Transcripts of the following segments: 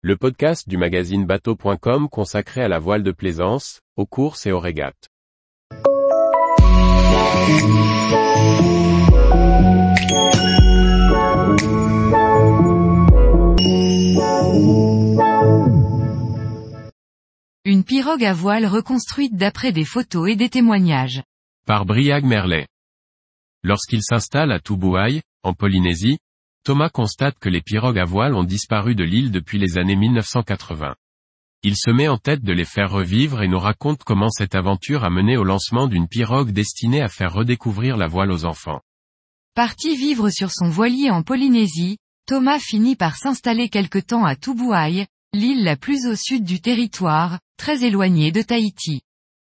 le podcast du magazine bateau.com consacré à la voile de plaisance, aux courses et aux régates. Une pirogue à voile reconstruite d'après des photos et des témoignages. Par Briag Merlet. Lorsqu'il s'installe à Tubuai, en Polynésie, Thomas constate que les pirogues à voile ont disparu de l'île depuis les années 1980. Il se met en tête de les faire revivre et nous raconte comment cette aventure a mené au lancement d'une pirogue destinée à faire redécouvrir la voile aux enfants. Parti vivre sur son voilier en Polynésie, Thomas finit par s'installer quelque temps à Tubuai, l'île la plus au sud du territoire, très éloignée de Tahiti.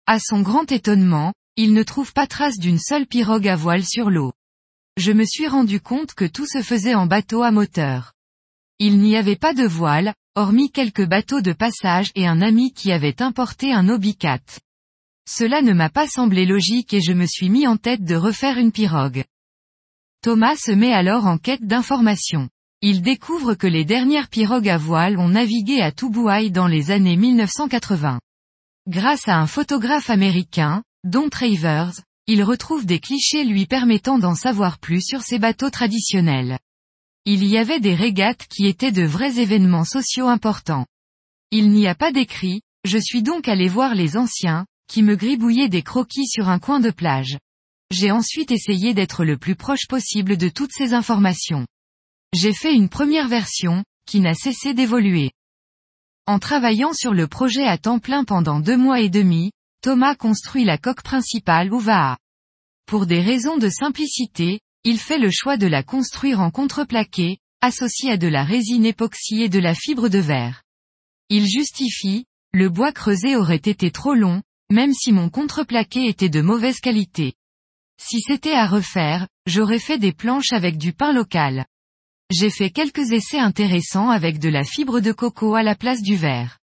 À son grand étonnement, il ne trouve pas trace d'une seule pirogue à voile sur l'eau. Je me suis rendu compte que tout se faisait en bateau à moteur. Il n'y avait pas de voile, hormis quelques bateaux de passage et un ami qui avait importé un Obicat. Cela ne m'a pas semblé logique et je me suis mis en tête de refaire une pirogue. Thomas se met alors en quête d'informations. Il découvre que les dernières pirogues à voile ont navigué à Tubuai dans les années 1980. Grâce à un photographe américain, Don Travers, il retrouve des clichés lui permettant d'en savoir plus sur ces bateaux traditionnels. Il y avait des régates qui étaient de vrais événements sociaux importants. Il n'y a pas d'écrit, je suis donc allé voir les anciens, qui me gribouillaient des croquis sur un coin de plage. J'ai ensuite essayé d'être le plus proche possible de toutes ces informations. J'ai fait une première version, qui n'a cessé d'évoluer. En travaillant sur le projet à temps plein pendant deux mois et demi, Thomas construit la coque principale ou VAA. Pour des raisons de simplicité, il fait le choix de la construire en contreplaqué, associé à de la résine époxy et de la fibre de verre. Il justifie, le bois creusé aurait été trop long, même si mon contreplaqué était de mauvaise qualité. Si c'était à refaire, j'aurais fait des planches avec du pain local. J'ai fait quelques essais intéressants avec de la fibre de coco à la place du verre.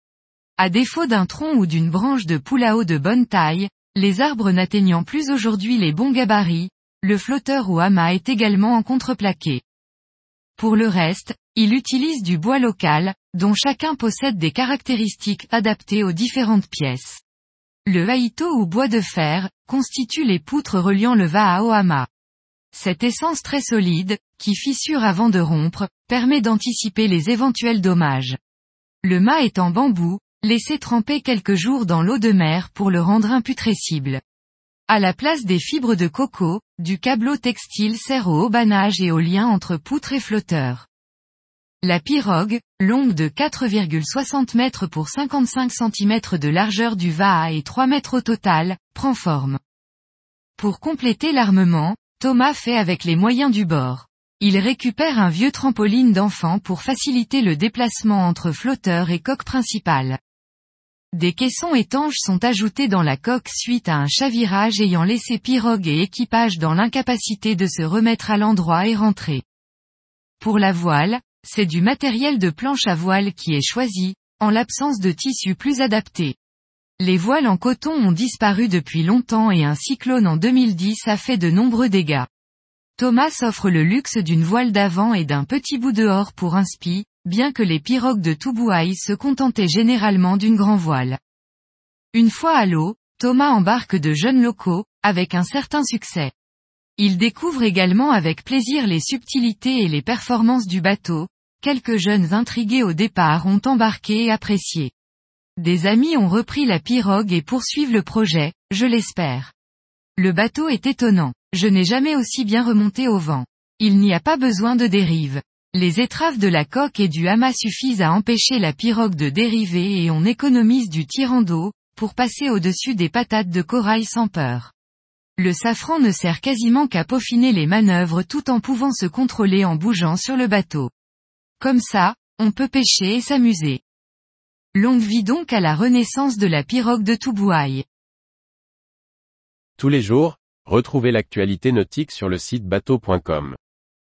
À défaut d'un tronc ou d'une branche de poulao de bonne taille, les arbres n'atteignant plus aujourd'hui les bons gabarits, le flotteur ou amas est également en contreplaqué. Pour le reste, il utilise du bois local, dont chacun possède des caractéristiques adaptées aux différentes pièces. Le haïto ou bois de fer, constitue les poutres reliant le va au amas. Cette essence très solide, qui fissure avant de rompre, permet d'anticiper les éventuels dommages. Le mât est en bambou, laissé tremper quelques jours dans l'eau de mer pour le rendre imputrescible. À la place des fibres de coco, du câbleau textile sert au haubanage et au lien entre poutre et flotteur. La pirogue, longue de 4,60 mètres pour 55 cm de largeur du VAA et 3 mètres au total, prend forme. Pour compléter l'armement, Thomas fait avec les moyens du bord. Il récupère un vieux trampoline d'enfant pour faciliter le déplacement entre flotteur et coque principale. Des caissons étanches sont ajoutés dans la coque suite à un chavirage ayant laissé pirogue et équipage dans l'incapacité de se remettre à l'endroit et rentrer. Pour la voile, c'est du matériel de planche à voile qui est choisi, en l'absence de tissu plus adapté. Les voiles en coton ont disparu depuis longtemps et un cyclone en 2010 a fait de nombreux dégâts. Thomas offre le luxe d'une voile d'avant et d'un petit bout dehors pour un spi, bien que les pirogues de Tubuai se contentaient généralement d'une grand voile. Une fois à l'eau, Thomas embarque de jeunes locaux, avec un certain succès. Il découvre également avec plaisir les subtilités et les performances du bateau, quelques jeunes intrigués au départ ont embarqué et apprécié. Des amis ont repris la pirogue et poursuivent le projet, je l'espère. Le bateau est étonnant. Je n'ai jamais aussi bien remonté au vent. Il n'y a pas besoin de dérive. Les étraves de la coque et du hamas suffisent à empêcher la pirogue de dériver et on économise du tirant d'eau, pour passer au-dessus des patates de corail sans peur. Le safran ne sert quasiment qu'à peaufiner les manœuvres tout en pouvant se contrôler en bougeant sur le bateau. Comme ça, on peut pêcher et s'amuser. Longue vie donc à la renaissance de la pirogue de Tubuai. Tous les jours, retrouvez l'actualité nautique sur le site bateau.com.